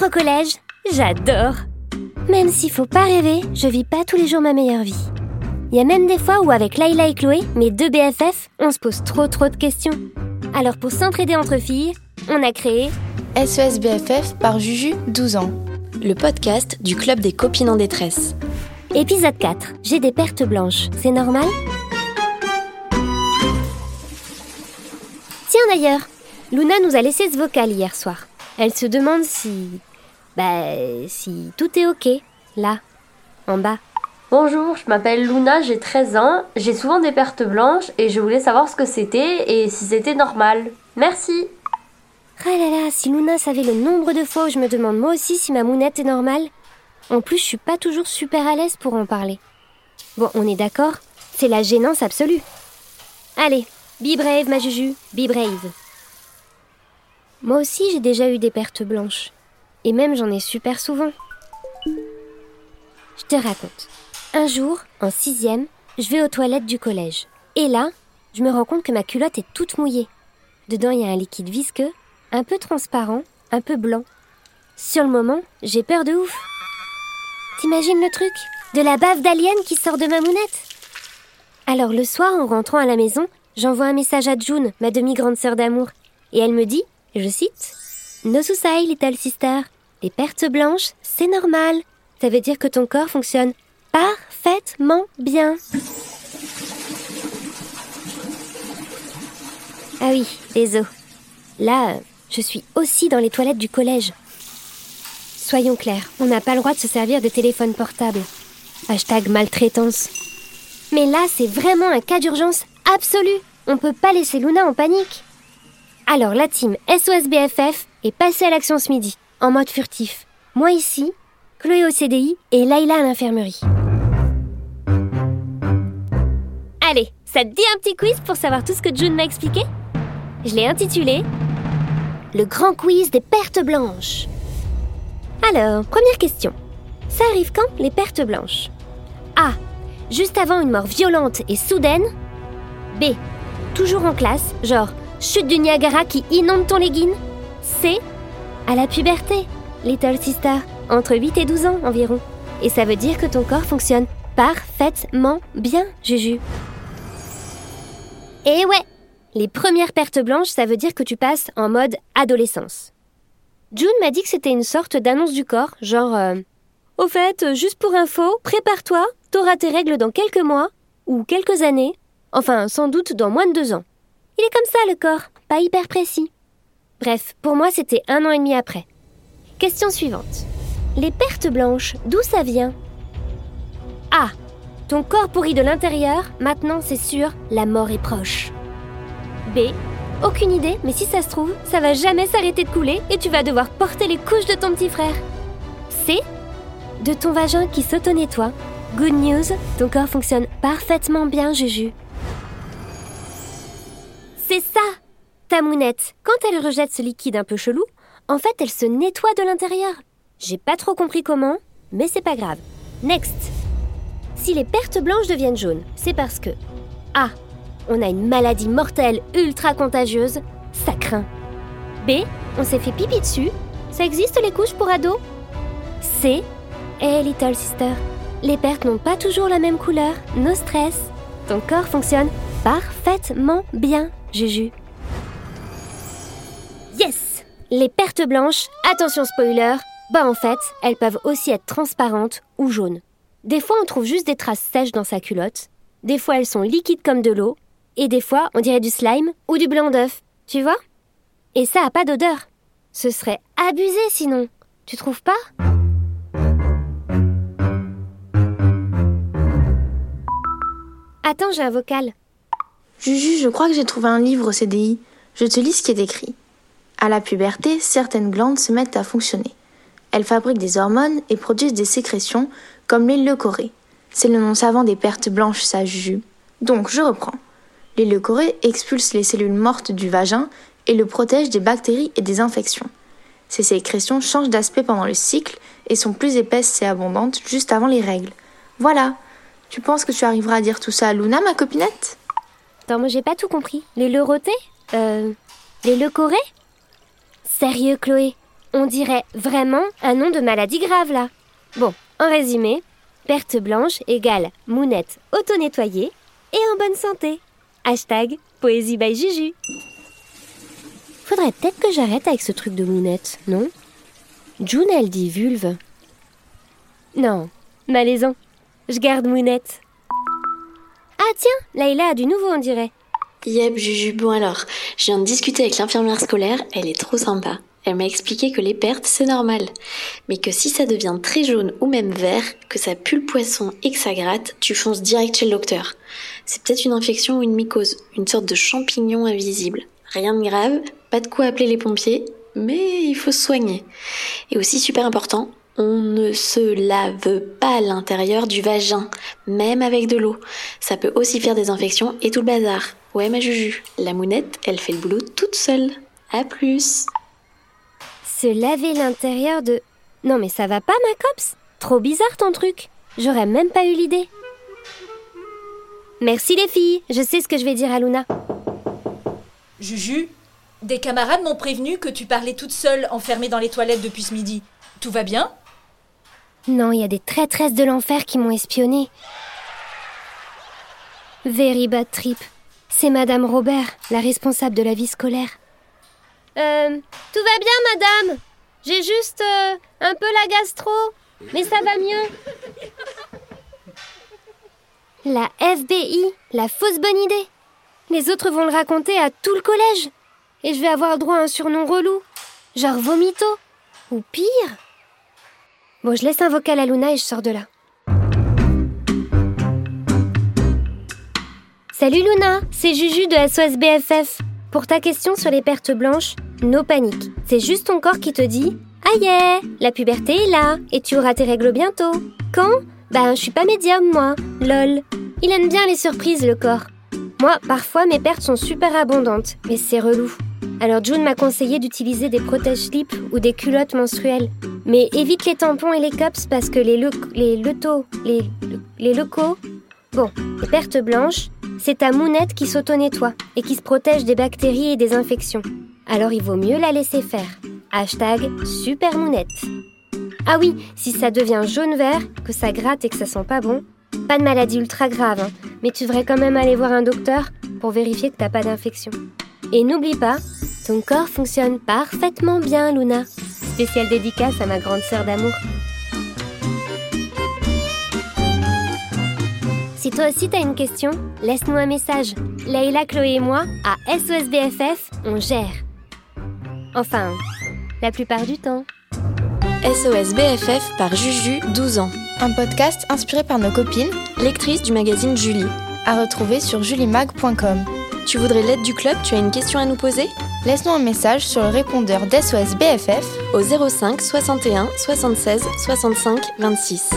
Être au collège, j'adore. Même s'il faut pas rêver, je vis pas tous les jours ma meilleure vie. Il y a même des fois où avec Layla et Chloé, mes deux BFF, on se pose trop trop de questions. Alors pour s'entraider entre filles, on a créé SES BFF par Juju, 12 ans. Le podcast du club des copines en détresse. épisode 4. J'ai des pertes blanches, c'est normal? Tiens d'ailleurs, Luna nous a laissé ce vocal hier soir. Elle se demande si... Bah, si tout est ok, là, en bas. Bonjour, je m'appelle Luna, j'ai 13 ans, j'ai souvent des pertes blanches et je voulais savoir ce que c'était et si c'était normal. Merci. Ah là là, si Luna savait le nombre de fois où je me demande moi aussi si ma mounette est normale. En plus, je suis pas toujours super à l'aise pour en parler. Bon, on est d'accord, c'est la gênance absolue. Allez, be brave ma Juju, be brave. Moi aussi, j'ai déjà eu des pertes blanches. Et même j'en ai super souvent. Je te raconte. Un jour, en sixième, je vais aux toilettes du collège. Et là, je me rends compte que ma culotte est toute mouillée. Dedans, il y a un liquide visqueux, un peu transparent, un peu blanc. Sur le moment, j'ai peur de ouf. T'imagines le truc? De la bave d'alien qui sort de ma mounette? Alors le soir, en rentrant à la maison, j'envoie un message à June, ma demi-grande sœur d'amour. Et elle me dit, je cite, No susai, little sister. Les pertes blanches, c'est normal. Ça veut dire que ton corps fonctionne parfaitement bien. Ah oui, les os. Là, je suis aussi dans les toilettes du collège. Soyons clairs, on n'a pas le droit de se servir de téléphone portable. Hashtag maltraitance. Mais là, c'est vraiment un cas d'urgence absolu. On peut pas laisser Luna en panique. Alors, la team SOSBFF est passée à l'action ce midi, en mode furtif. Moi ici, Chloé au CDI et Laila à l'infirmerie. Allez, ça te dit un petit quiz pour savoir tout ce que June m'a expliqué? Je l'ai intitulé Le grand quiz des pertes blanches. Alors, première question. Ça arrive quand les pertes blanches? A. Juste avant une mort violente et soudaine. B. Toujours en classe, genre chute du Niagara qui inonde ton legging. C. À la puberté, Little Sister, entre 8 et 12 ans environ. Et ça veut dire que ton corps fonctionne parfaitement bien, Juju. Et ouais, les premières pertes blanches, ça veut dire que tu passes en mode adolescence. June m'a dit que c'était une sorte d'annonce du corps, genre euh, Au fait, juste pour info, prépare-toi, t'auras tes règles dans quelques mois, ou quelques années, enfin sans doute dans moins de deux ans. Il est comme ça le corps, pas hyper précis. Bref, pour moi c'était un an et demi après. Question suivante. Les pertes blanches, d'où ça vient? A. Ton corps pourrit de l'intérieur, maintenant c'est sûr, la mort est proche. B. Aucune idée, mais si ça se trouve, ça va jamais s'arrêter de couler et tu vas devoir porter les couches de ton petit frère. C. De ton vagin qui s'auto-nettoie. Good news, ton corps fonctionne parfaitement bien, Juju. C'est ça Ta mounette, quand elle rejette ce liquide un peu chelou, en fait elle se nettoie de l'intérieur. J'ai pas trop compris comment, mais c'est pas grave. Next Si les pertes blanches deviennent jaunes, c'est parce que A. On a une maladie mortelle ultra contagieuse, ça craint. B. On s'est fait pipi dessus, ça existe les couches pour ados? C. Hey little sister, les pertes n'ont pas toujours la même couleur, no stress. Ton corps fonctionne parfaitement bien, Juju. Les pertes blanches, attention spoiler, bah en fait, elles peuvent aussi être transparentes ou jaunes. Des fois, on trouve juste des traces sèches dans sa culotte. Des fois, elles sont liquides comme de l'eau. Et des fois, on dirait du slime ou du blanc d'œuf. Tu vois? Et ça a pas d'odeur. Ce serait abusé sinon. Tu trouves pas? Attends, j'ai un vocal. Juju, je crois que j'ai trouvé un livre au CDI. Je te lis ce qui est écrit. À la puberté, certaines glandes se mettent à fonctionner. Elles fabriquent des hormones et produisent des sécrétions comme les leucorées. C'est le nom savant des pertes blanches, ça, Juju. Donc, je reprends. Les leucorées expulsent les cellules mortes du vagin et le protègent des bactéries et des infections. Ces sécrétions changent d'aspect pendant le cycle et sont plus épaisses et abondantes juste avant les règles. Voilà. Tu penses que tu arriveras à dire tout ça à Luna, ma copinette? Attends, moi j'ai pas tout compris. Les leurotés Euh. Les leucorées? Sérieux, Chloé? On dirait vraiment un nom de maladie grave là. Bon, en résumé, perte blanche égale mounette auto-nettoyée et en bonne santé. Hashtag poésie by Juju. Faudrait peut-être que j'arrête avec ce truc de mounette, non? June, elle dit vulve. Non, malaisant. Je garde mounette. Ah tiens, Layla a du nouveau, on dirait. Yep, Juju, bon alors, je viens de discuter avec l'infirmière scolaire, elle est trop sympa. Elle m'a expliqué que les pertes, c'est normal. Mais que si ça devient très jaune ou même vert, que ça pue le poisson et que ça gratte, tu fonces direct chez le docteur. C'est peut-être une infection ou une mycose, une sorte de champignon invisible. Rien de grave, pas de quoi appeler les pompiers, mais il faut se soigner. Et aussi super important, on ne se lave pas l'intérieur du vagin, même avec de l'eau. Ça peut aussi faire des infections et tout le bazar. Ouais ma Juju, la mounette, elle fait le boulot toute seule. À plus Se laver l'intérieur de... Non mais ça va pas ma cops? Trop bizarre ton truc. J'aurais même pas eu l'idée. Merci les filles, je sais ce que je vais dire à Luna. Juju, des camarades m'ont prévenu que tu parlais toute seule enfermée dans les toilettes depuis ce midi. Tout va bien? Non, il y a des traîtresses de l'enfer qui m'ont espionnée. Very bad trip. C'est Madame Robert, la responsable de la vie scolaire. Euh, tout va bien, madame. J'ai juste euh, un peu la gastro, mais ça va mieux. La FBI, la fausse bonne idée. Les autres vont le raconter à tout le collège. Et je vais avoir droit à un surnom relou. Genre vomito. Ou pire. Bon, je laisse un vocal à Luna et je sors de là. Salut Luna, c'est Juju de SOS BFF. Pour ta question sur les pertes blanches, no panique. C'est juste ton corps qui te dit Ah yeah, la puberté est là et tu auras tes règles bientôt. Quand? Ben, je suis pas médium moi, lol. Il aime bien les surprises le corps. Moi, parfois mes pertes sont super abondantes, mais c'est relou. Alors June m'a conseillé d'utiliser des protège-slips ou des culottes menstruelles. Mais évite les tampons et les cups parce que les, le les letos, les, les locaux... Bon, les pertes blanches, c'est ta mounette qui s'auto-nettoie et qui se protège des bactéries et des infections. Alors il vaut mieux la laisser faire. Hashtag super mounette. Ah oui, si ça devient jaune-vert, que ça gratte et que ça sent pas bon, pas de maladie ultra grave, hein, mais tu devrais quand même aller voir un docteur pour vérifier que t'as pas d'infection. Et n'oublie pas, ton corps fonctionne parfaitement bien, Luna. Spéciale dédicace à ma grande sœur d'amour. Si toi aussi t'as une question, laisse-nous un message. Leïla, Chloé et moi, à SOSBFF, on gère. Enfin, la plupart du temps. SOS BFF par Juju, 12 ans. Un podcast inspiré par nos copines, Lectrice du magazine Julie. à retrouver sur julimag.com. Tu voudrais l'aide du club? Tu as une question à nous poser? Laisse-nous un message sur le répondeur d'SOS BFF Au 05 61 76 65 26.